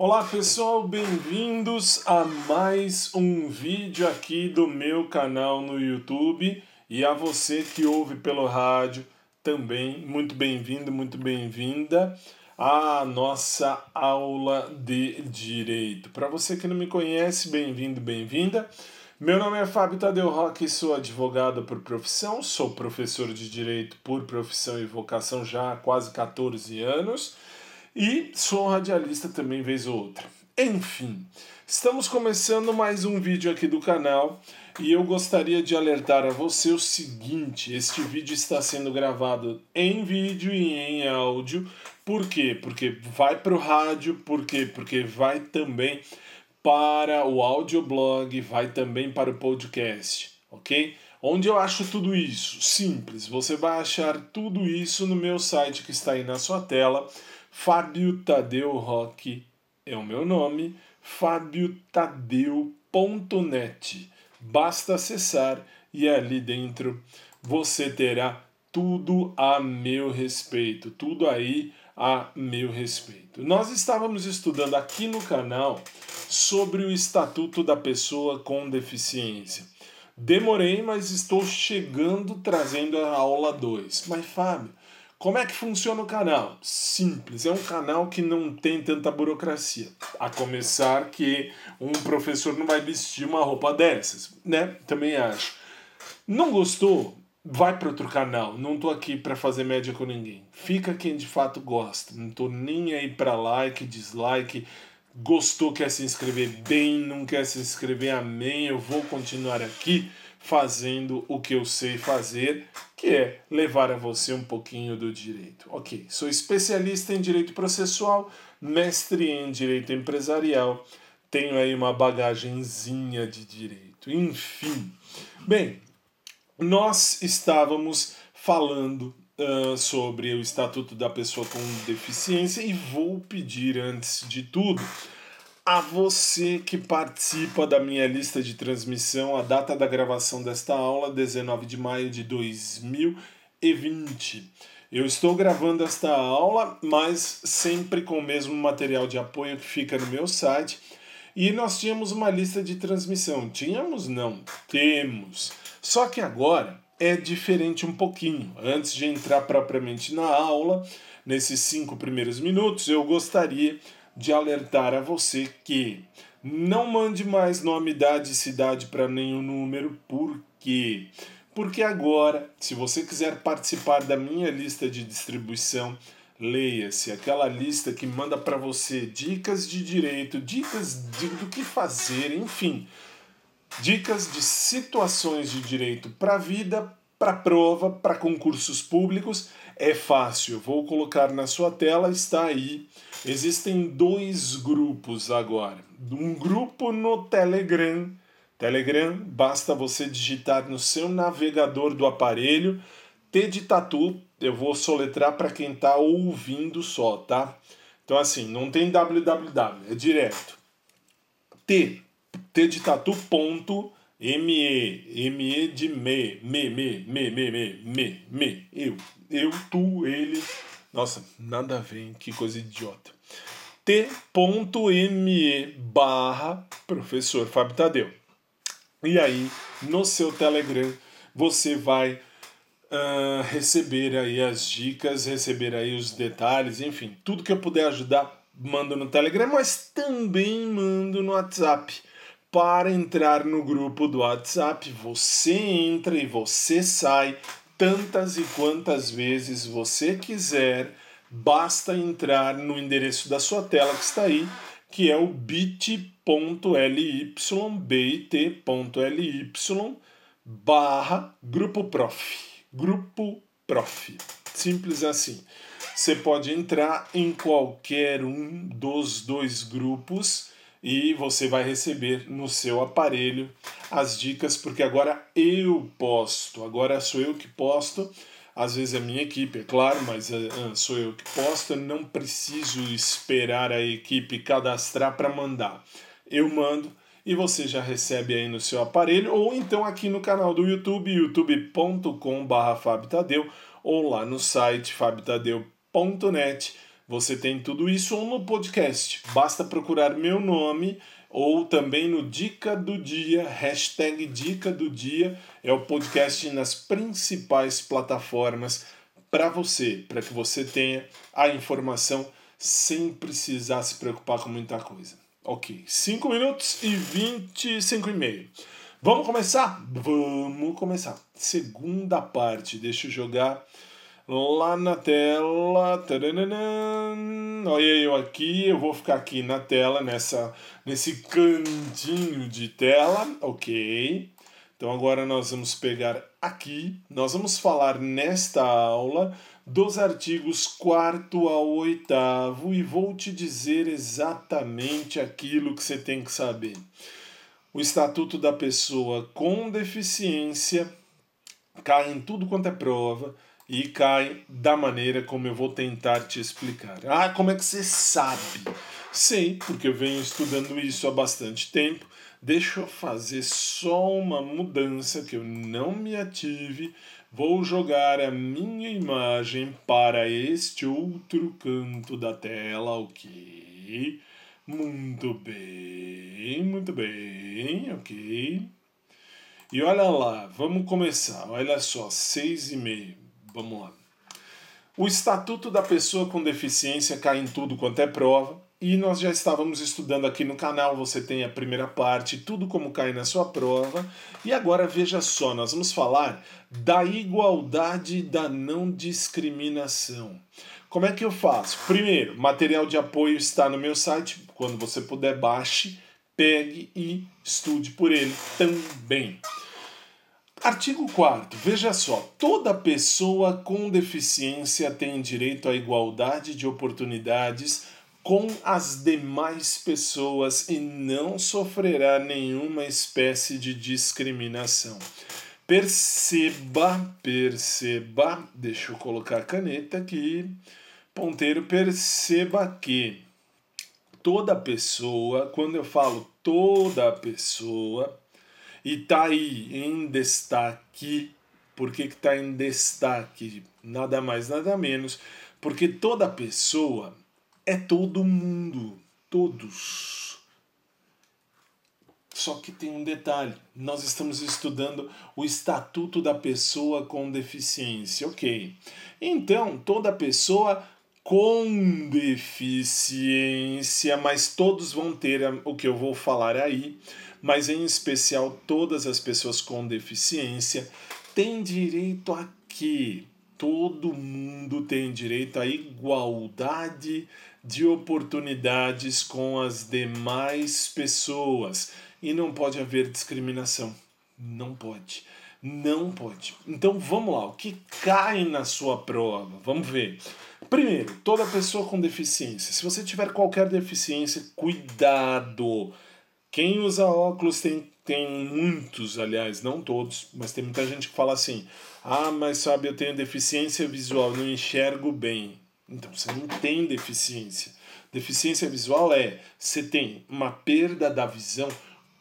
Olá pessoal, bem-vindos a mais um vídeo aqui do meu canal no YouTube e a você que ouve pelo rádio também, muito bem-vindo, muito bem-vinda à nossa aula de Direito. Para você que não me conhece, bem-vindo, bem-vinda. Meu nome é Fábio Tadeu Roque, sou advogado por profissão, sou professor de Direito por profissão e vocação já há quase 14 anos e sou radialista também, vez ou outra. Enfim, estamos começando mais um vídeo aqui do canal e eu gostaria de alertar a você o seguinte: este vídeo está sendo gravado em vídeo e em áudio. Por quê? Porque vai para o rádio, por quê? Porque vai também para o audioblog, vai também para o podcast, ok? Onde eu acho tudo isso? Simples, você vai achar tudo isso no meu site que está aí na sua tela Fábio Tadeu Roque é o meu nome, fabiotadeu.net. Basta acessar e ali dentro você terá tudo a meu respeito, tudo aí a meu respeito. Nós estávamos estudando aqui no canal sobre o Estatuto da Pessoa com Deficiência. Demorei, mas estou chegando trazendo a aula 2. Mas, Fábio, como é que funciona o canal? Simples, é um canal que não tem tanta burocracia. A começar que um professor não vai vestir uma roupa dessas, né? Também acho. Não gostou? Vai para outro canal. Não tô aqui para fazer média com ninguém. Fica quem de fato gosta. Não tô nem aí para like, dislike. Gostou, quer se inscrever bem, não quer se inscrever, amém. Eu vou continuar aqui fazendo o que eu sei fazer, que é levar a você um pouquinho do direito. Ok, sou especialista em direito processual, mestre em direito empresarial, tenho aí uma bagagenzinha de direito. Enfim, bem, nós estávamos falando uh, sobre o Estatuto da Pessoa com Deficiência e vou pedir, antes de tudo, a você que participa da minha lista de transmissão, a data da gravação desta aula, 19 de maio de 2020. Eu estou gravando esta aula, mas sempre com o mesmo material de apoio que fica no meu site. E nós tínhamos uma lista de transmissão. Tínhamos? Não. Temos. Só que agora é diferente um pouquinho. Antes de entrar propriamente na aula, nesses cinco primeiros minutos, eu gostaria de alertar a você que não mande mais nome, idade e cidade para nenhum número, por quê? Porque agora, se você quiser participar da minha lista de distribuição, leia-se aquela lista que manda para você dicas de direito, dicas de, do que fazer, enfim, dicas de situações de direito para a vida, para prova, para concursos públicos. É fácil, vou colocar na sua tela, está aí Existem dois grupos agora. Um grupo no Telegram. Telegram, basta você digitar no seu navegador do aparelho T de tatu. Eu vou soletrar para quem está ouvindo só, tá? Então, assim, não tem www, é direto. T, T de tatu, ponto, M-E, M-E de me, me, me, me, me, me, me, me, eu, eu, tu, ele, nossa, nada a ver, hein? que coisa idiota. T.me barra professor Fábio Tadeu. E aí, no seu Telegram, você vai uh, receber aí as dicas, receber aí os detalhes, enfim, tudo que eu puder ajudar, mando no Telegram, mas também mando no WhatsApp. Para entrar no grupo do WhatsApp, você entra e você sai tantas e quantas vezes você quiser, basta entrar no endereço da sua tela que está aí, que é o bit.ly, bit.ly barra grupo prof. Grupo prof. Simples assim. Você pode entrar em qualquer um dos dois grupos e você vai receber no seu aparelho as dicas, porque agora eu posto, agora sou eu que posto. Às vezes é a minha equipe, é claro, mas uh, sou eu que posto, eu não preciso esperar a equipe cadastrar para mandar. Eu mando e você já recebe aí no seu aparelho, ou então aqui no canal do YouTube, youtube.com.br Fabitadeu, ou lá no site fabitadeu.net você tem tudo isso ou no podcast. Basta procurar meu nome ou também no Dica do Dia, hashtag Dica do Dia, é o podcast nas principais plataformas para você, para que você tenha a informação sem precisar se preocupar com muita coisa. Ok, 5 minutos e 25 e meio. Vamos começar? Vamos começar. Segunda parte, deixa eu jogar lá na tela. Olha eu aqui, eu vou ficar aqui na tela, nessa, nesse cantinho de tela, ok? Então agora nós vamos pegar aqui, nós vamos falar nesta aula dos artigos 4 ao 8 e vou te dizer exatamente aquilo que você tem que saber o Estatuto da Pessoa com Deficiência cai em tudo quanto é prova e cai da maneira como eu vou tentar te explicar. Ah, como é que você sabe? Sei, porque eu venho estudando isso há bastante tempo. Deixa eu fazer só uma mudança que eu não me ative. Vou jogar a minha imagem para este outro canto da tela, ok? Muito bem, muito bem, ok. E olha lá, vamos começar. Olha só, seis e meio. Vamos lá. O Estatuto da Pessoa com Deficiência cai em tudo quanto é prova. E nós já estávamos estudando aqui no canal, você tem a primeira parte, tudo como cai na sua prova. E agora veja só, nós vamos falar da igualdade da não discriminação. Como é que eu faço? Primeiro, material de apoio está no meu site. Quando você puder, baixe, pegue e estude por ele também. Artigo 4 veja só: toda pessoa com deficiência tem direito à igualdade de oportunidades com as demais pessoas e não sofrerá nenhuma espécie de discriminação. Perceba, perceba, deixa eu colocar a caneta aqui. Ponteiro, perceba que toda pessoa, quando eu falo toda pessoa, e tá aí em destaque, por que, que tá em destaque? Nada mais, nada menos, porque toda pessoa é todo mundo, todos só que tem um detalhe: nós estamos estudando o Estatuto da Pessoa com Deficiência. Ok. Então, toda pessoa com deficiência, mas todos vão ter o que eu vou falar aí, mas em especial todas as pessoas com deficiência têm direito a quê? Todo mundo tem direito à igualdade de oportunidades com as demais pessoas e não pode haver discriminação. Não pode. Não pode. Então vamos lá, o que cai na sua prova? Vamos ver. Primeiro, toda pessoa com deficiência. Se você tiver qualquer deficiência, cuidado. Quem usa óculos tem, tem muitos, aliás, não todos, mas tem muita gente que fala assim: ah, mas sabe, eu tenho deficiência visual, não enxergo bem. Então você não tem deficiência. Deficiência visual é você tem uma perda da visão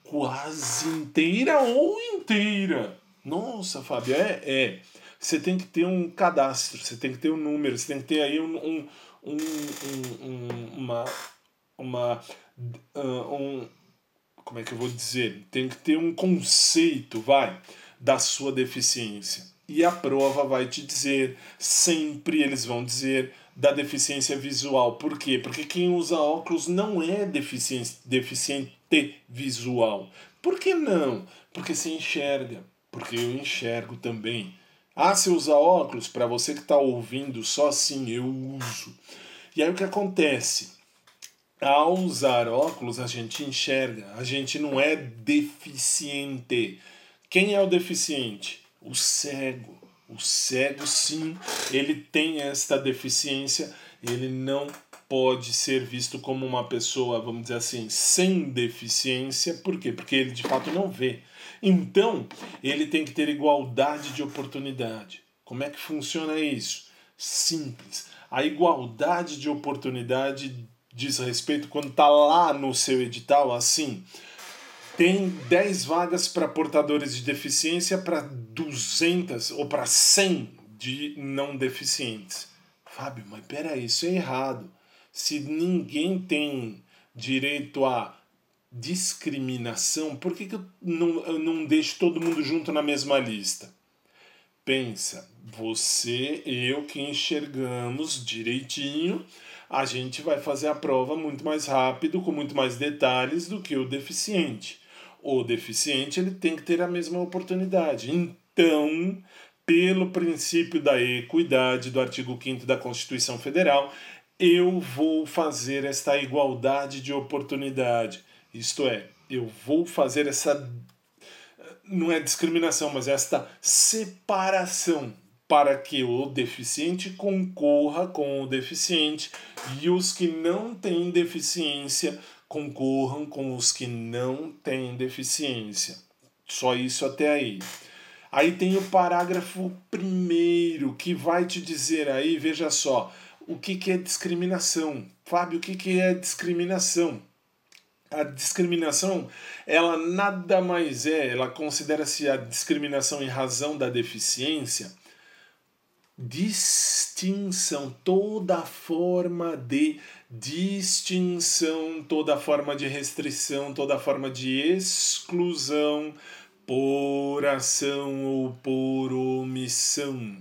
quase inteira ou inteira. Nossa, Fábio, é, é. Você tem que ter um cadastro, você tem que ter um número, você tem que ter aí um, um, um, um uma, uma um, como é que eu vou dizer? Tem que ter um conceito, vai, da sua deficiência. E a prova vai te dizer, sempre eles vão dizer da deficiência visual. Por quê? Porque quem usa óculos não é deficiente, deficiente visual. Por que não? Porque se enxerga. Porque eu enxergo também. Ah, se usa óculos? Para você que está ouvindo, só assim eu uso. E aí o que acontece? Ao usar óculos, a gente enxerga. A gente não é deficiente. Quem é o deficiente? O cego. O cego, sim, ele tem esta deficiência, ele não pode ser visto como uma pessoa, vamos dizer assim, sem deficiência. Por quê? Porque ele de fato não vê. Então, ele tem que ter igualdade de oportunidade. Como é que funciona isso? Simples. A igualdade de oportunidade diz respeito quando está lá no seu edital, assim, tem 10 vagas para portadores de deficiência para 200 ou para 100 de não deficientes. Fábio, mas peraí, isso é errado. Se ninguém tem direito a discriminação, por que, que eu, não, eu não deixo todo mundo junto na mesma lista? Pensa, você eu que enxergamos direitinho, a gente vai fazer a prova muito mais rápido, com muito mais detalhes do que o deficiente. O deficiente ele tem que ter a mesma oportunidade. Então, pelo princípio da equidade do artigo 5 da Constituição Federal, eu vou fazer esta igualdade de oportunidade. Isto é, eu vou fazer essa. Não é discriminação, mas esta separação para que o deficiente concorra com o deficiente e os que não têm deficiência concorram com os que não têm deficiência. Só isso até aí. Aí tem o parágrafo primeiro que vai te dizer aí, veja só, o que, que é discriminação. Fábio, o que, que é discriminação? A discriminação, ela nada mais é, ela considera-se a discriminação em razão da deficiência, distinção, toda forma de distinção, toda forma de restrição, toda forma de exclusão por ação ou por omissão.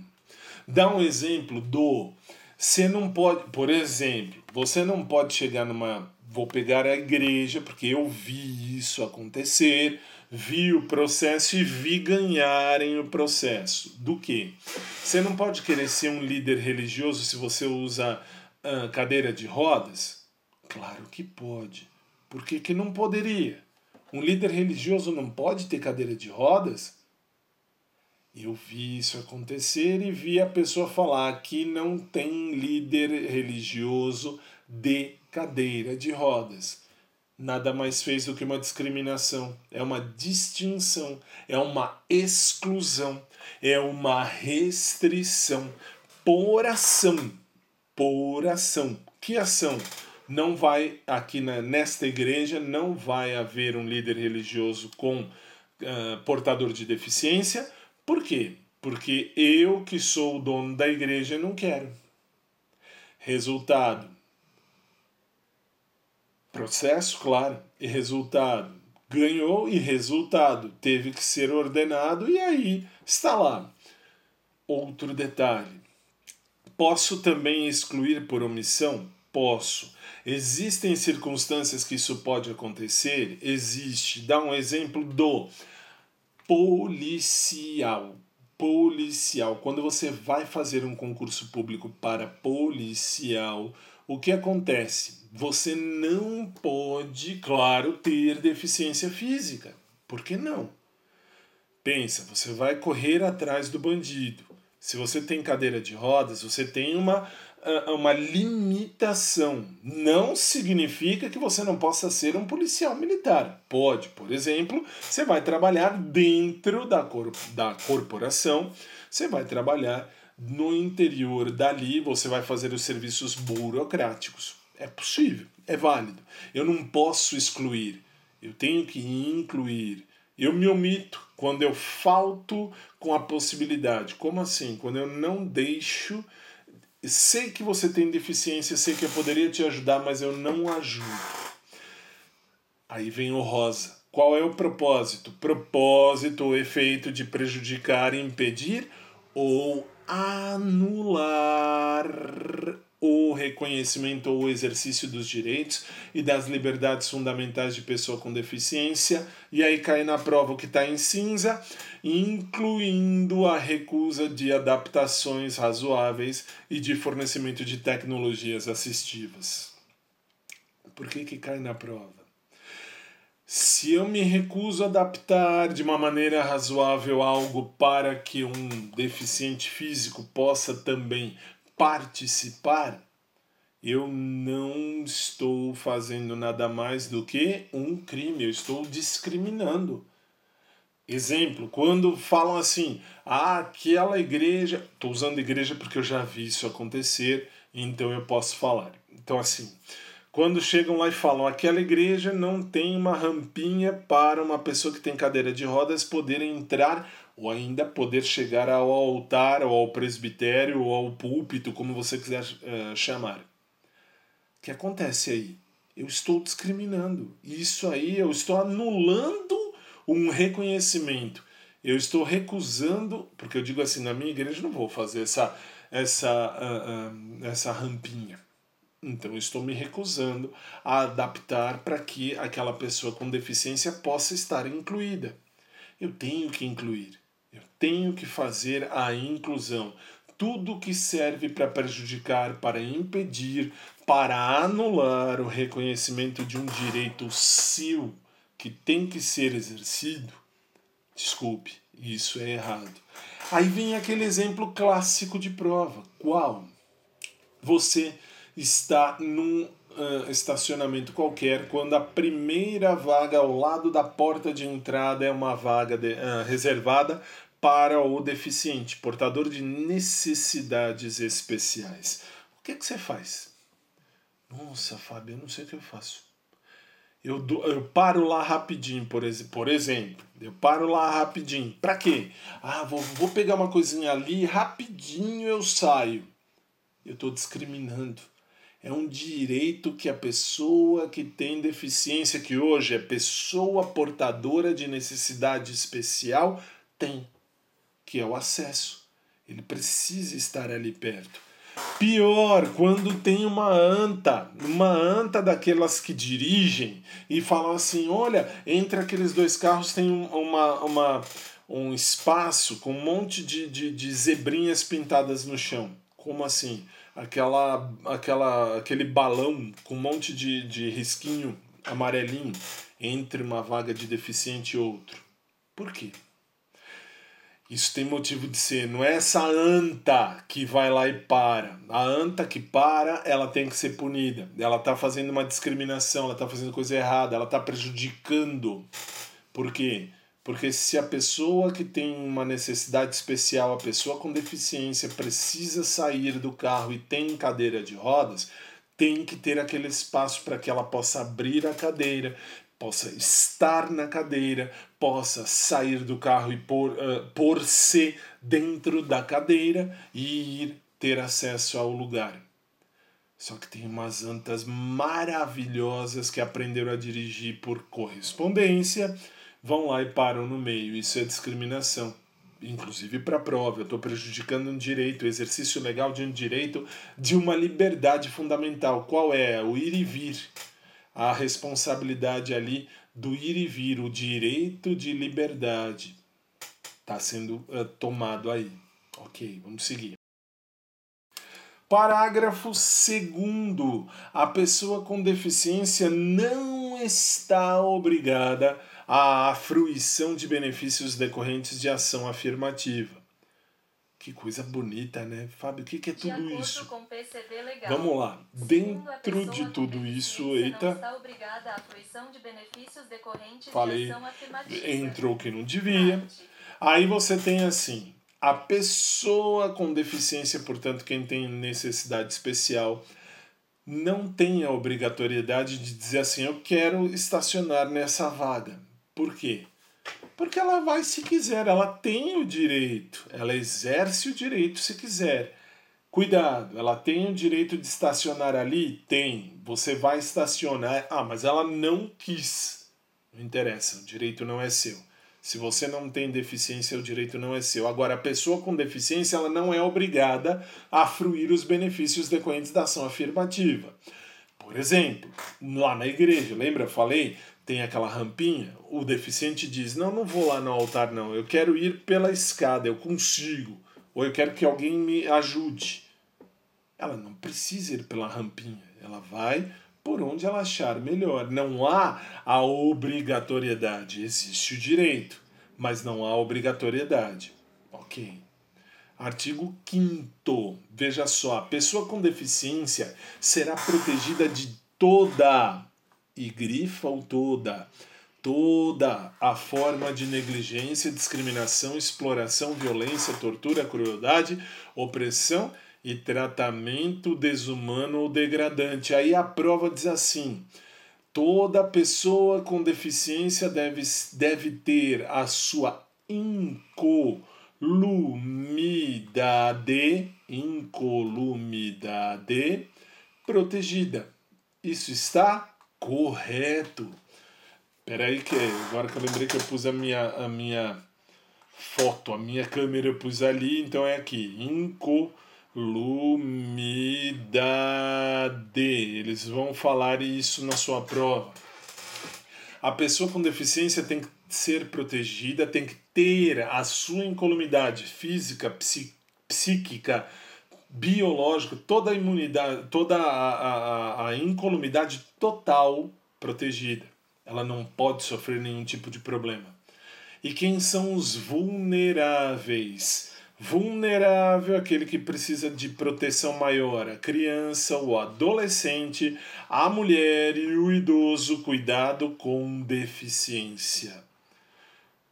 Dá um exemplo do você não pode, por exemplo, você não pode chegar numa vou pegar a igreja, porque eu vi isso acontecer, vi o processo e vi ganharem o processo. Do que? Você não pode querer ser um líder religioso se você usa uh, cadeira de rodas? Claro que pode. Por que, que não poderia? Um líder religioso não pode ter cadeira de rodas? Eu vi isso acontecer e vi a pessoa falar que não tem líder religioso de cadeira de rodas. Nada mais fez do que uma discriminação, é uma distinção, é uma exclusão, é uma restrição por ação. Por ação. Que ação? Não vai, aqui na, nesta igreja, não vai haver um líder religioso com uh, portador de deficiência. Por quê? Porque eu, que sou o dono da igreja, não quero. Resultado: Processo, claro, e resultado. Ganhou e resultado. Teve que ser ordenado e aí está lá. Outro detalhe. Posso também excluir por omissão? Posso. Existem circunstâncias que isso pode acontecer? Existe. Dá um exemplo do policial. Policial. Quando você vai fazer um concurso público para policial, o que acontece? Você não pode, claro, ter deficiência física. Por que não? Pensa, você vai correr atrás do bandido. Se você tem cadeira de rodas, você tem uma, ah, uma limitação. Não significa que você não possa ser um policial militar. Pode, por exemplo, você vai trabalhar dentro da, cor, da corporação, você vai trabalhar no interior dali você vai fazer os serviços burocráticos. É possível, é válido. Eu não posso excluir, eu tenho que incluir. Eu me omito quando eu falto com a possibilidade. Como assim? Quando eu não deixo. Sei que você tem deficiência, sei que eu poderia te ajudar, mas eu não ajudo. Aí vem o rosa. Qual é o propósito? Propósito, o efeito de prejudicar, impedir ou anular o reconhecimento ou exercício dos direitos e das liberdades fundamentais de pessoa com deficiência, e aí cai na prova o que está em cinza, incluindo a recusa de adaptações razoáveis e de fornecimento de tecnologias assistivas. Por que, que cai na prova? Se eu me recuso a adaptar de uma maneira razoável algo para que um deficiente físico possa também participar, eu não estou fazendo nada mais do que um crime, eu estou discriminando. Exemplo, quando falam assim, ah, aquela igreja, estou usando igreja porque eu já vi isso acontecer, então eu posso falar. Então, assim, quando chegam lá e falam aquela igreja não tem uma rampinha para uma pessoa que tem cadeira de rodas poder entrar ou ainda poder chegar ao altar ou ao presbitério ou ao púlpito, como você quiser uh, chamar. O que acontece aí? Eu estou discriminando. Isso aí eu estou anulando um reconhecimento. Eu estou recusando, porque eu digo assim, na minha igreja não vou fazer essa, essa, uh, uh, essa rampinha. Então estou me recusando a adaptar para que aquela pessoa com deficiência possa estar incluída. Eu tenho que incluir. Eu tenho que fazer a inclusão. Tudo que serve para prejudicar, para impedir, para anular o reconhecimento de um direito seu que tem que ser exercido, desculpe, isso é errado. Aí vem aquele exemplo clássico de prova. Qual? Você está num uh, estacionamento qualquer quando a primeira vaga ao lado da porta de entrada é uma vaga de, uh, reservada para o deficiente, portador de necessidades especiais. O que, que você faz? Nossa, Fábio, eu não sei o que eu faço. Eu, eu paro lá rapidinho, por, ex, por exemplo. Eu paro lá rapidinho. Pra quê? Ah, vou, vou pegar uma coisinha ali, rapidinho eu saio. Eu estou discriminando. É um direito que a pessoa que tem deficiência, que hoje é pessoa portadora de necessidade especial, tem, que é o acesso. Ele precisa estar ali perto. Pior, quando tem uma anta, uma anta daquelas que dirigem e falam assim: olha, entre aqueles dois carros tem uma, uma, um espaço com um monte de, de, de zebrinhas pintadas no chão. Como assim? Aquela, aquela, aquele balão com um monte de, de risquinho amarelinho entre uma vaga de deficiente e outro. Por quê? Isso tem motivo de ser. Não é essa anta que vai lá e para. A anta que para, ela tem que ser punida. Ela está fazendo uma discriminação, ela está fazendo coisa errada, ela está prejudicando. Por quê? Porque se a pessoa que tem uma necessidade especial, a pessoa com deficiência, precisa sair do carro e tem cadeira de rodas, tem que ter aquele espaço para que ela possa abrir a cadeira, possa estar na cadeira, possa sair do carro e pôr, uh, pôr-se dentro da cadeira e ir ter acesso ao lugar. Só que tem umas antas maravilhosas que aprenderam a dirigir por correspondência, vão lá e param no meio. Isso é discriminação. Inclusive para a prova, eu estou prejudicando um direito, o exercício legal de um direito de uma liberdade fundamental. Qual é? O ir e vir a responsabilidade ali do ir e vir, o direito de liberdade está sendo uh, tomado aí. Ok, vamos seguir. Parágrafo 2. A pessoa com deficiência não está obrigada à fruição de benefícios decorrentes de ação afirmativa. Que coisa bonita, né? Fábio, o que, que é tudo de isso? Com PCD legal. Vamos lá. Dentro de tudo isso, eita. está obrigada à fruição de benefícios decorrentes Falei, de ação afirmativa. entrou que não devia. Aí você tem assim: a pessoa com deficiência, portanto, quem tem necessidade especial, não tem a obrigatoriedade de dizer assim: eu quero estacionar nessa vaga. Por quê? Porque ela vai se quiser, ela tem o direito, ela exerce o direito se quiser. Cuidado, ela tem o direito de estacionar ali? Tem. Você vai estacionar. Ah, mas ela não quis. Não interessa, o direito não é seu. Se você não tem deficiência, o direito não é seu. Agora, a pessoa com deficiência ela não é obrigada a fruir os benefícios decorrentes da ação afirmativa. Por exemplo, lá na igreja, lembra? Eu falei, tem aquela rampinha, o deficiente diz: Não, não vou lá no altar, não, eu quero ir pela escada, eu consigo, ou eu quero que alguém me ajude. Ela não precisa ir pela rampinha, ela vai por onde ela achar melhor. Não há a obrigatoriedade, existe o direito, mas não há obrigatoriedade. Ok. Artigo 5. Veja só, a pessoa com deficiência será protegida de toda e grifam toda, toda a forma de negligência, discriminação, exploração, violência, tortura, crueldade, opressão e tratamento desumano ou degradante. Aí a prova diz assim: toda pessoa com deficiência deve, deve ter a sua incolumidade, incolumidade protegida Isso está correto. Peraí que agora que eu lembrei que eu pus a minha, a minha foto, a minha câmera eu pus ali, então é aqui. Incolumidade. Eles vão falar isso na sua prova. A pessoa com deficiência tem que ser protegida, tem que ter a sua incolumidade física, psíquica, biológica, toda a imunidade, toda a, a, a incolumidade total protegida. Ela não pode sofrer nenhum tipo de problema. E quem são os vulneráveis? Vulnerável é aquele que precisa de proteção maior, a criança, o adolescente, a mulher e o idoso, cuidado com deficiência.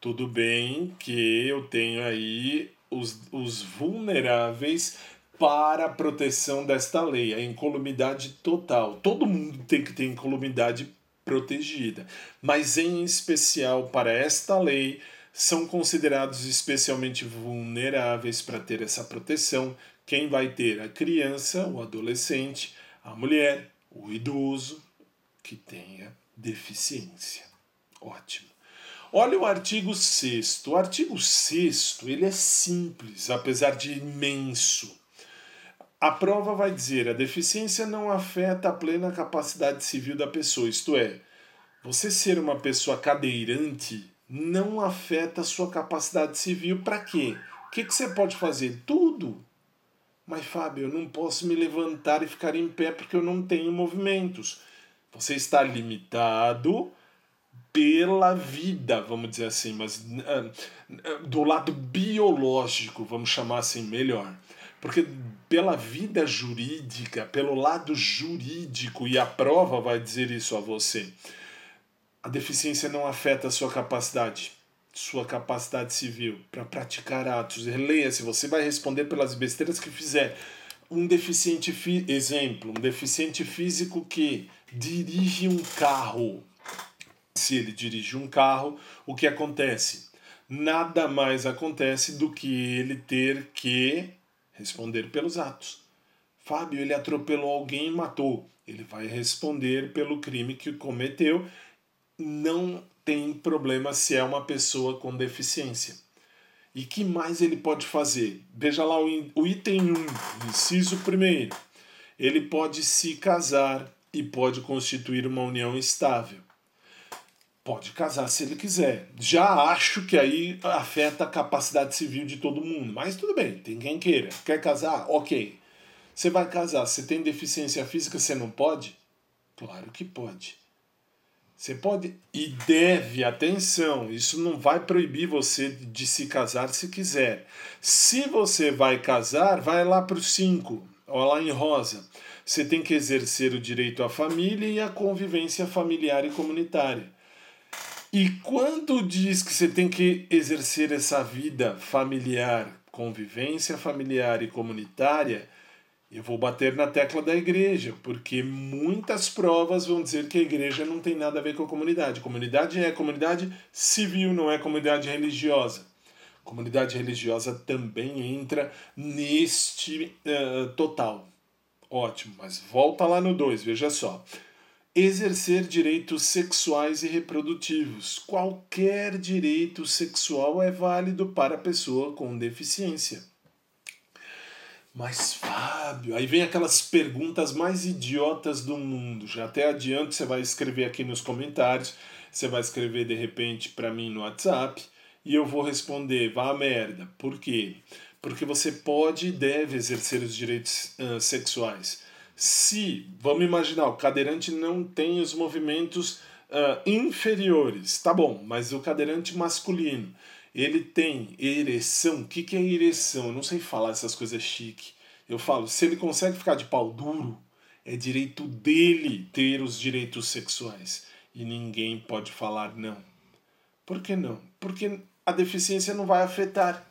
Tudo bem que eu tenho aí os, os vulneráveis para a proteção desta lei, a incolumidade total. Todo mundo tem que ter incolumidade protegida, mas em especial para esta lei são considerados especialmente vulneráveis para ter essa proteção quem vai ter a criança, o adolescente, a mulher, o idoso que tenha deficiência. Ótimo. Olha o artigo 6 O artigo 6 ele é simples, apesar de imenso. A prova vai dizer: a deficiência não afeta a plena capacidade civil da pessoa, isto é, você ser uma pessoa cadeirante não afeta a sua capacidade civil para quê? O que, que você pode fazer? Tudo. Mas, Fábio, eu não posso me levantar e ficar em pé porque eu não tenho movimentos. Você está limitado pela vida, vamos dizer assim, mas uh, do lado biológico, vamos chamar assim melhor. Porque pela vida jurídica, pelo lado jurídico, e a prova vai dizer isso a você, a deficiência não afeta a sua capacidade, sua capacidade civil para praticar atos. Leia-se, você vai responder pelas besteiras que fizer. Um deficiente, exemplo, um deficiente físico que dirige um carro. Se ele dirige um carro, o que acontece? Nada mais acontece do que ele ter que responder pelos atos. Fábio, ele atropelou alguém e matou. Ele vai responder pelo crime que cometeu. Não tem problema se é uma pessoa com deficiência. E que mais ele pode fazer? Veja lá o item 1, inciso 1. Ele pode se casar e pode constituir uma união estável. Pode casar se ele quiser. Já acho que aí afeta a capacidade civil de todo mundo. Mas tudo bem, tem quem queira. Quer casar? Ok. Você vai casar, você tem deficiência física, você não pode? Claro que pode. Você pode e deve, atenção, isso não vai proibir você de se casar se quiser. Se você vai casar, vai lá para o 5, olha lá em rosa. Você tem que exercer o direito à família e à convivência familiar e comunitária. E quando diz que você tem que exercer essa vida familiar, convivência familiar e comunitária, eu vou bater na tecla da igreja, porque muitas provas vão dizer que a igreja não tem nada a ver com a comunidade. Comunidade é comunidade civil, não é comunidade religiosa. Comunidade religiosa também entra neste uh, total. Ótimo, mas volta lá no 2, veja só exercer direitos sexuais e reprodutivos. Qualquer direito sexual é válido para a pessoa com deficiência. Mas, Fábio, aí vem aquelas perguntas mais idiotas do mundo. Já até adianto, você vai escrever aqui nos comentários, você vai escrever de repente para mim no WhatsApp e eu vou responder: vá a merda. Por quê? Porque você pode e deve exercer os direitos uh, sexuais se, vamos imaginar, o cadeirante não tem os movimentos uh, inferiores, tá bom, mas o cadeirante masculino, ele tem ereção. O que, que é ereção? Eu não sei falar essas coisas chique. Eu falo, se ele consegue ficar de pau duro, é direito dele ter os direitos sexuais. E ninguém pode falar não. Por que não? Porque a deficiência não vai afetar.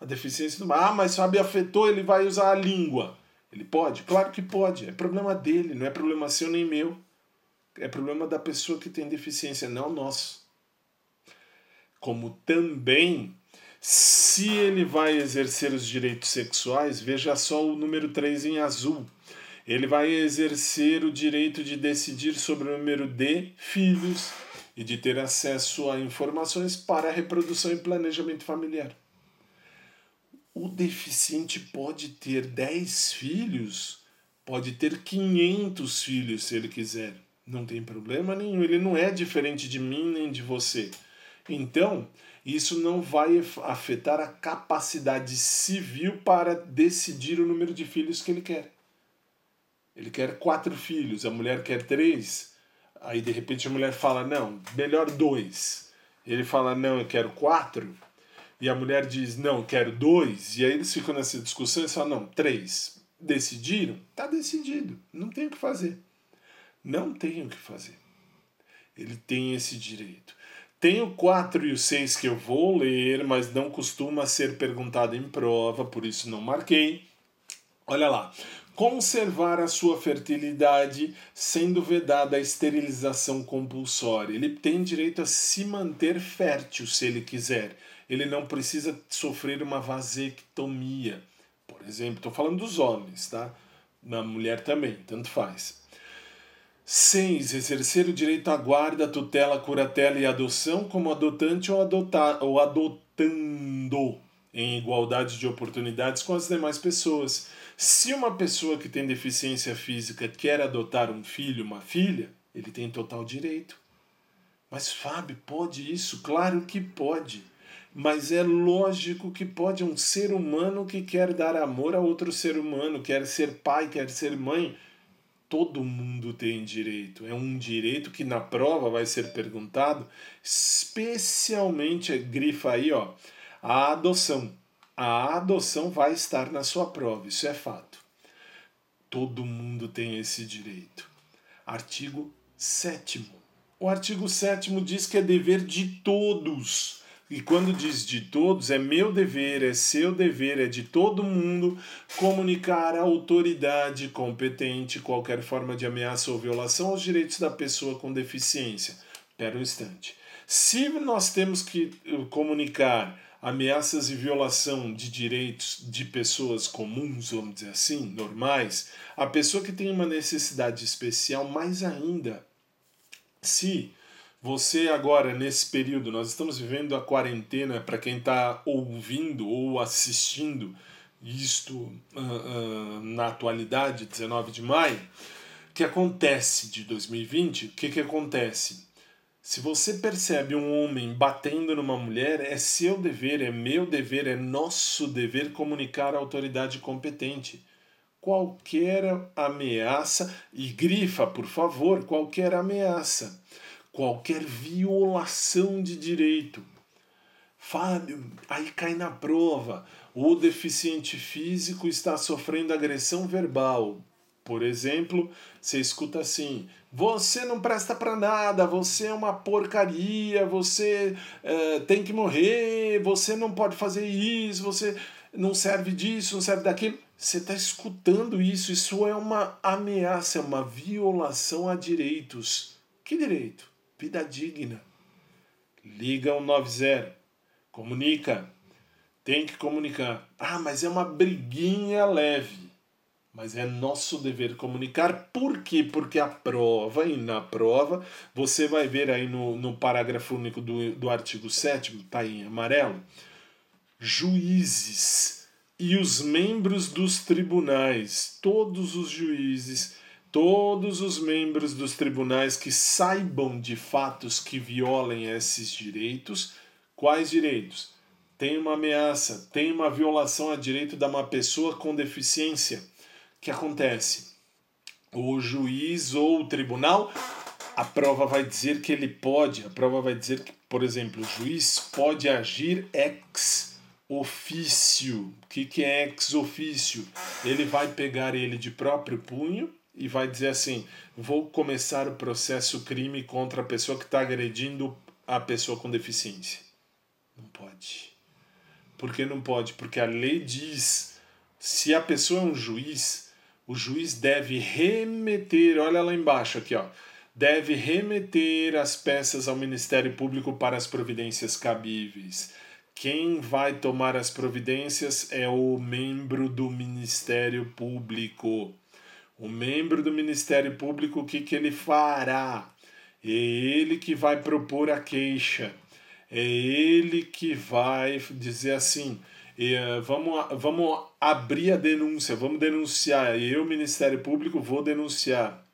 A deficiência não vai. Ah, mas sabe, afetou, ele vai usar a língua. Ele pode? Claro que pode. É problema dele, não é problema seu nem meu. É problema da pessoa que tem deficiência, não nosso. Como também, se ele vai exercer os direitos sexuais, veja só o número 3 em azul. ele vai exercer o direito de decidir sobre o número de filhos e de ter acesso a informações para a reprodução e planejamento familiar. O deficiente pode ter 10 filhos, pode ter 500 filhos se ele quiser. Não tem problema nenhum, ele não é diferente de mim nem de você. Então, isso não vai afetar a capacidade civil para decidir o número de filhos que ele quer. Ele quer quatro filhos, a mulher quer três. Aí de repente a mulher fala: não, melhor dois. Ele fala: não, eu quero quatro. E a mulher diz: não, quero dois. E aí eles ficam nessa discussão e falam: não, três. Decidiram? Tá decidido. Não tem o que fazer. Não tem o que fazer. Ele tem esse direito. Tem o 4 e o 6 que eu vou ler, mas não costuma ser perguntado em prova, por isso não marquei. Olha lá. Conservar a sua fertilidade sendo vedada a esterilização compulsória. Ele tem direito a se manter fértil se ele quiser. Ele não precisa sofrer uma vasectomia. Por exemplo, estou falando dos homens, tá? Na mulher também, tanto faz. 6. Exercer o direito à guarda, tutela, curatela e adoção como adotante ou, adota ou adotando em igualdade de oportunidades com as demais pessoas. Se uma pessoa que tem deficiência física quer adotar um filho, uma filha, ele tem total direito. Mas Fábio, pode isso? Claro que pode. Mas é lógico que pode um ser humano que quer dar amor a outro ser humano, quer ser pai, quer ser mãe todo mundo tem direito. É um direito que na prova vai ser perguntado, especialmente grifa aí, ó, a adoção. A adoção vai estar na sua prova, isso é fato. Todo mundo tem esse direito. Artigo 7 O artigo 7 diz que é dever de todos e quando diz de todos, é meu dever, é seu dever, é de todo mundo comunicar à autoridade competente qualquer forma de ameaça ou violação aos direitos da pessoa com deficiência. Espera um instante. Se nós temos que eh, comunicar ameaças e violação de direitos de pessoas comuns, vamos dizer assim, normais, a pessoa que tem uma necessidade especial, mais ainda. Se você agora, nesse período, nós estamos vivendo a quarentena, para quem está ouvindo ou assistindo isto uh, uh, na atualidade, 19 de maio, o que acontece de 2020? O que, que acontece? Se você percebe um homem batendo numa mulher, é seu dever, é meu dever, é nosso dever comunicar à autoridade competente. Qualquer ameaça, e grifa, por favor, qualquer ameaça qualquer violação de direito. Fábio, aí cai na prova. O deficiente físico está sofrendo agressão verbal. Por exemplo, você escuta assim: você não presta para nada, você é uma porcaria, você é, tem que morrer, você não pode fazer isso, você não serve disso, não serve daquilo. Você está escutando isso, isso é uma ameaça, é uma violação a direitos. Que direito? vida digna. Liga 190. Comunica. Tem que comunicar. Ah, mas é uma briguinha leve. Mas é nosso dever comunicar. Por quê? Porque a prova, e na prova, você vai ver aí no, no parágrafo único do, do artigo 7, está em amarelo, juízes e os membros dos tribunais, todos os juízes todos os membros dos tribunais que saibam de fatos que violem esses direitos. Quais direitos? Tem uma ameaça, tem uma violação a direito de uma pessoa com deficiência. Que acontece? O juiz ou o tribunal, a prova vai dizer que ele pode, a prova vai dizer que, por exemplo, o juiz pode agir ex ofício. O que, que é ex ofício? Ele vai pegar ele de próprio punho e vai dizer assim: vou começar o processo crime contra a pessoa que está agredindo a pessoa com deficiência. Não pode. Por que não pode? Porque a lei diz: se a pessoa é um juiz, o juiz deve remeter, olha lá embaixo aqui, ó, deve remeter as peças ao Ministério Público para as providências cabíveis. Quem vai tomar as providências é o membro do Ministério Público. O membro do Ministério Público, o que, que ele fará? É ele que vai propor a queixa. É ele que vai dizer assim: eh, vamos, vamos abrir a denúncia, vamos denunciar. Eu, Ministério Público, vou denunciar.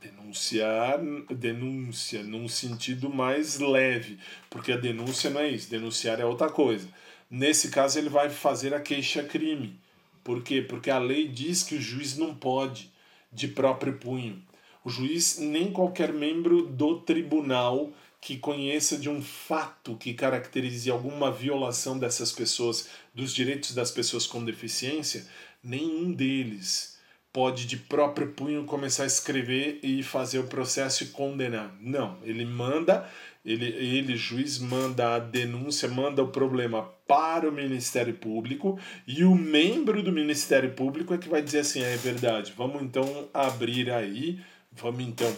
Denunciar, denúncia, num sentido mais leve, porque a denúncia não é isso, denunciar é outra coisa. Nesse caso, ele vai fazer a queixa-crime. Por quê? Porque a lei diz que o juiz não pode, de próprio punho. O juiz, nem qualquer membro do tribunal que conheça de um fato que caracterize alguma violação dessas pessoas, dos direitos das pessoas com deficiência, nenhum deles pode de próprio punho começar a escrever e fazer o processo e condenar. Não, ele manda, ele, ele juiz manda a denúncia, manda o problema para o Ministério Público e o membro do Ministério Público é que vai dizer assim, é verdade, vamos então abrir aí, vamos então,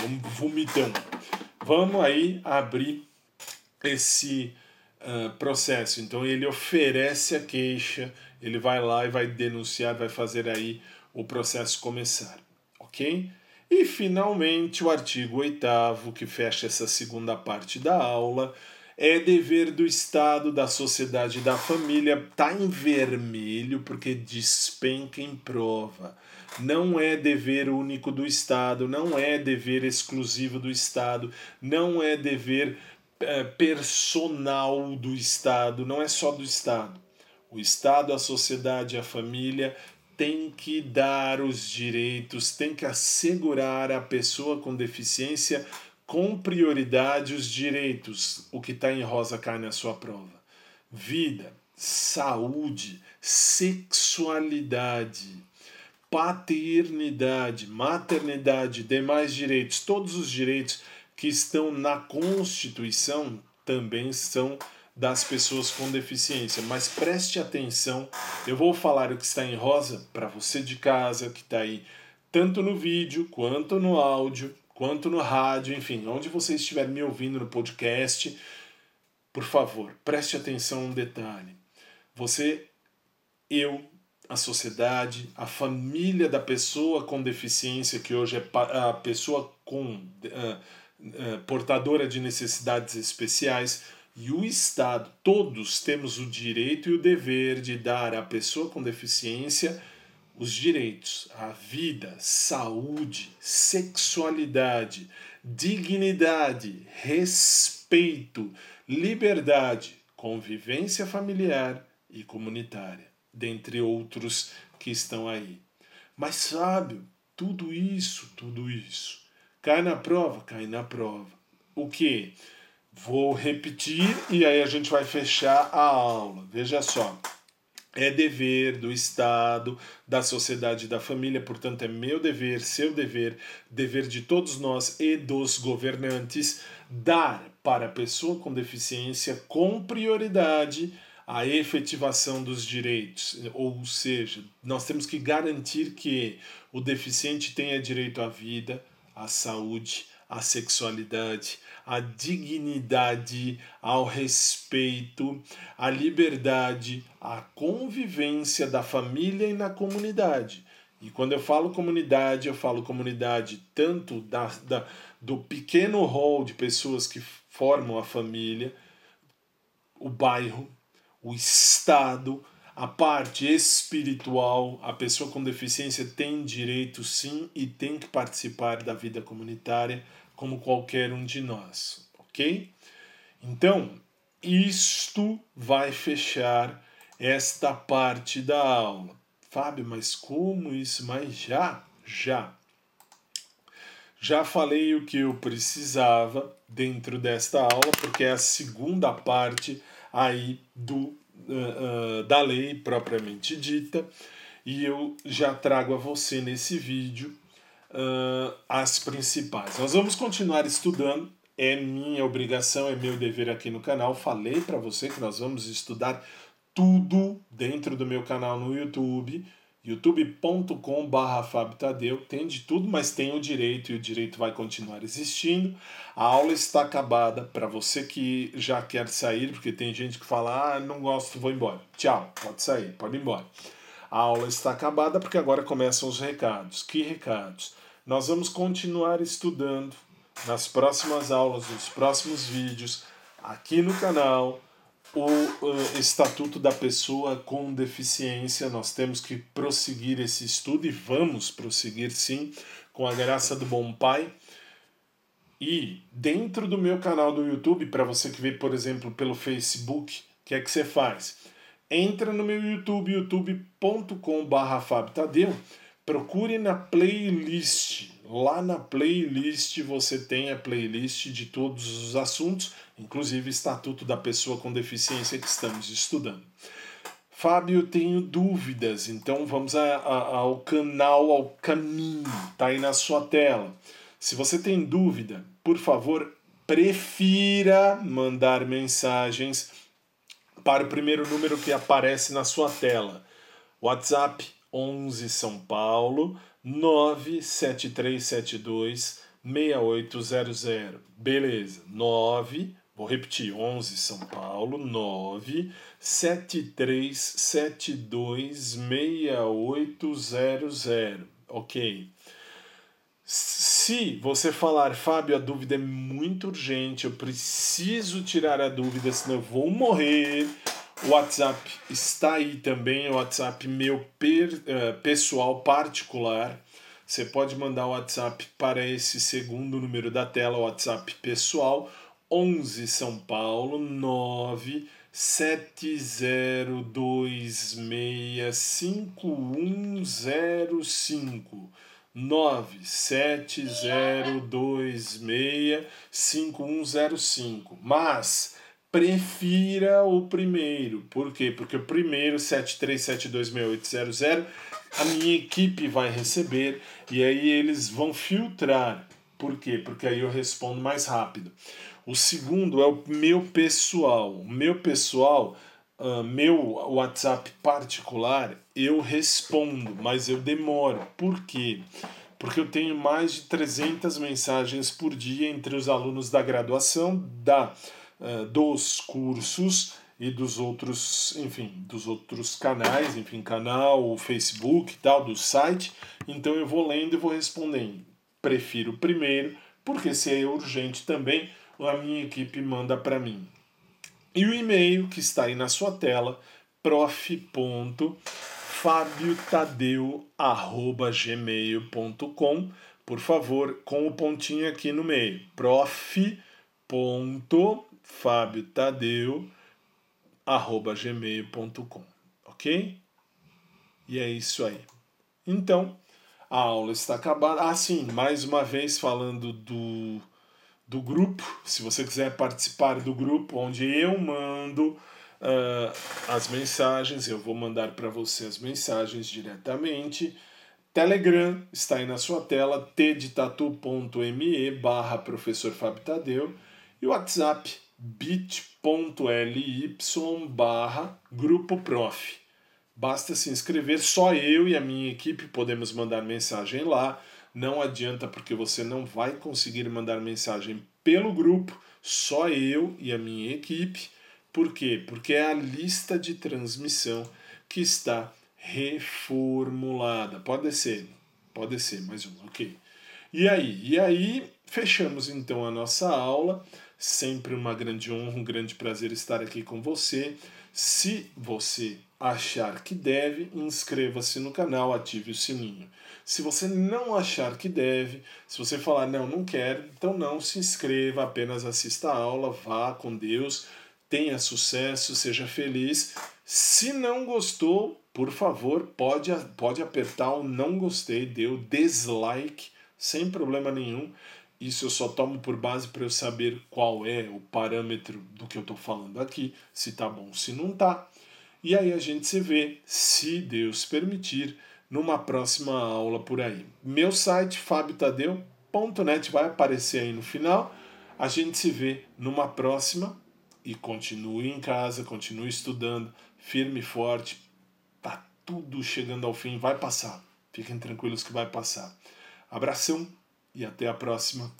vamos vomitão vamos aí abrir esse uh, processo. Então ele oferece a queixa, ele vai lá e vai denunciar, vai fazer aí o processo começar, ok? E finalmente o artigo 8 que fecha essa segunda parte da aula, é dever do Estado, da sociedade da família, tá em vermelho porque despenca em prova não é dever único do Estado, não é dever exclusivo do Estado, não é dever é, personal do Estado, não é só do Estado. O Estado, a sociedade, a família tem que dar os direitos, tem que assegurar à pessoa com deficiência com prioridade os direitos, o que está em rosa cai na sua prova. Vida, saúde, sexualidade, paternidade, maternidade, demais direitos, todos os direitos que estão na Constituição também são das pessoas com deficiência. Mas preste atenção, eu vou falar o que está em rosa para você de casa que está aí, tanto no vídeo, quanto no áudio, quanto no rádio, enfim, onde você estiver me ouvindo no podcast. Por favor, preste atenção a um detalhe. Você, eu, a sociedade, a família da pessoa com deficiência, que hoje é a pessoa com uh, uh, portadora de necessidades especiais, e o Estado, todos temos o direito e o dever de dar à pessoa com deficiência os direitos, a vida, saúde, sexualidade, dignidade, respeito, liberdade, convivência familiar e comunitária dentre outros que estão aí. Mas sábio, tudo isso, tudo isso, cai na prova, cai na prova. O que? Vou repetir e aí a gente vai fechar a aula. Veja só. É dever do Estado, da sociedade e da família, portanto, é meu dever, seu dever, dever de todos nós e dos governantes, dar para a pessoa com deficiência com prioridade a efetivação dos direitos, ou seja, nós temos que garantir que o deficiente tenha direito à vida, à saúde, à sexualidade, à dignidade, ao respeito, à liberdade, à convivência da família e na comunidade. E quando eu falo comunidade, eu falo comunidade tanto da, da, do pequeno rol de pessoas que formam a família, o bairro, o Estado, a parte espiritual, a pessoa com deficiência tem direito sim e tem que participar da vida comunitária como qualquer um de nós, ok? Então, isto vai fechar esta parte da aula. Fábio, mas como isso? Mas já, já. Já falei o que eu precisava dentro desta aula, porque é a segunda parte aí do, uh, uh, da lei propriamente dita, e eu já trago a você nesse vídeo uh, as principais. Nós vamos continuar estudando, é minha obrigação, é meu dever aqui no canal. Falei para você que nós vamos estudar tudo dentro do meu canal no YouTube youtube.com Fábio Tadeu, tem de tudo, mas tem o direito e o direito vai continuar existindo. A aula está acabada para você que já quer sair, porque tem gente que fala: "Ah, não gosto, vou embora". Tchau, pode sair, pode ir embora. A aula está acabada porque agora começam os recados. Que recados? Nós vamos continuar estudando nas próximas aulas, nos próximos vídeos, aqui no canal, o uh, Estatuto da Pessoa com Deficiência. Nós temos que prosseguir esse estudo e vamos prosseguir sim, com a graça do Bom Pai. E dentro do meu canal do YouTube, para você que vê, por exemplo, pelo Facebook, o que é que você faz? Entra no meu YouTube, youtube.com.br procure na playlist. Lá na playlist você tem a playlist de todos os assuntos, inclusive Estatuto da Pessoa com Deficiência que estamos estudando. Fábio, tenho dúvidas, então vamos a, a, ao canal, ao caminho, tá aí na sua tela. Se você tem dúvida, por favor, prefira mandar mensagens para o primeiro número que aparece na sua tela. WhatsApp 11 São Paulo 97372 6800. Beleza. 9, vou repetir, 11 São Paulo 97372 6800. OK. Se você falar, Fábio, a dúvida é muito urgente, eu preciso tirar a dúvida, senão eu vou morrer. O WhatsApp está aí também, o WhatsApp meu per, uh, pessoal particular. Você pode mandar o WhatsApp para esse segundo número da tela, o WhatsApp pessoal, 11 São Paulo 9 70265105. 970265105. Mas prefira o primeiro. Por quê? Porque o primeiro 73726800 a minha equipe vai receber e aí eles vão filtrar. Por quê? Porque aí eu respondo mais rápido. O segundo é o meu pessoal. O meu pessoal uh, meu WhatsApp particular, eu respondo, mas eu demoro. Por quê? Porque eu tenho mais de 300 mensagens por dia entre os alunos da graduação, da, uh, dos cursos e dos outros, enfim, dos outros canais, enfim, canal, Facebook e tal, do site. Então eu vou lendo e vou respondendo. Prefiro primeiro, porque se é urgente também, a minha equipe manda para mim. E o e-mail que está aí na sua tela, prof.fabiotadeu.gmail.com Por favor, com o pontinho aqui no meio. prof.fabiotadeu.gmail.com Ok? E é isso aí. Então, a aula está acabada. Ah, sim, mais uma vez falando do do grupo, se você quiser participar do grupo, onde eu mando uh, as mensagens, eu vou mandar para você as mensagens diretamente. Telegram está aí na sua tela, tditatu.me barra professor Fábio Tadeu e o WhatsApp bit.ly barra grupo prof. Basta se inscrever, só eu e a minha equipe podemos mandar mensagem lá não adianta porque você não vai conseguir mandar mensagem pelo grupo, só eu e a minha equipe. Por quê? Porque é a lista de transmissão que está reformulada. Pode ser, pode ser, mais uma, ok. E aí? E aí, fechamos então a nossa aula. Sempre uma grande honra, um grande prazer estar aqui com você. Se você achar que deve, inscreva-se no canal, ative o sininho. Se você não achar que deve, se você falar não, não quero, então não se inscreva, apenas assista a aula, vá com Deus, tenha sucesso, seja feliz. Se não gostou, por favor, pode, pode apertar o não gostei, o dislike, sem problema nenhum. Isso eu só tomo por base para eu saber qual é o parâmetro do que eu estou falando aqui, se tá bom, se não tá. E aí a gente se vê, se Deus permitir, numa próxima aula por aí. Meu site, fabiotadeu.net, vai aparecer aí no final. A gente se vê numa próxima e continue em casa, continue estudando, firme e forte. Tá tudo chegando ao fim, vai passar. Fiquem tranquilos que vai passar. Abração e até a próxima.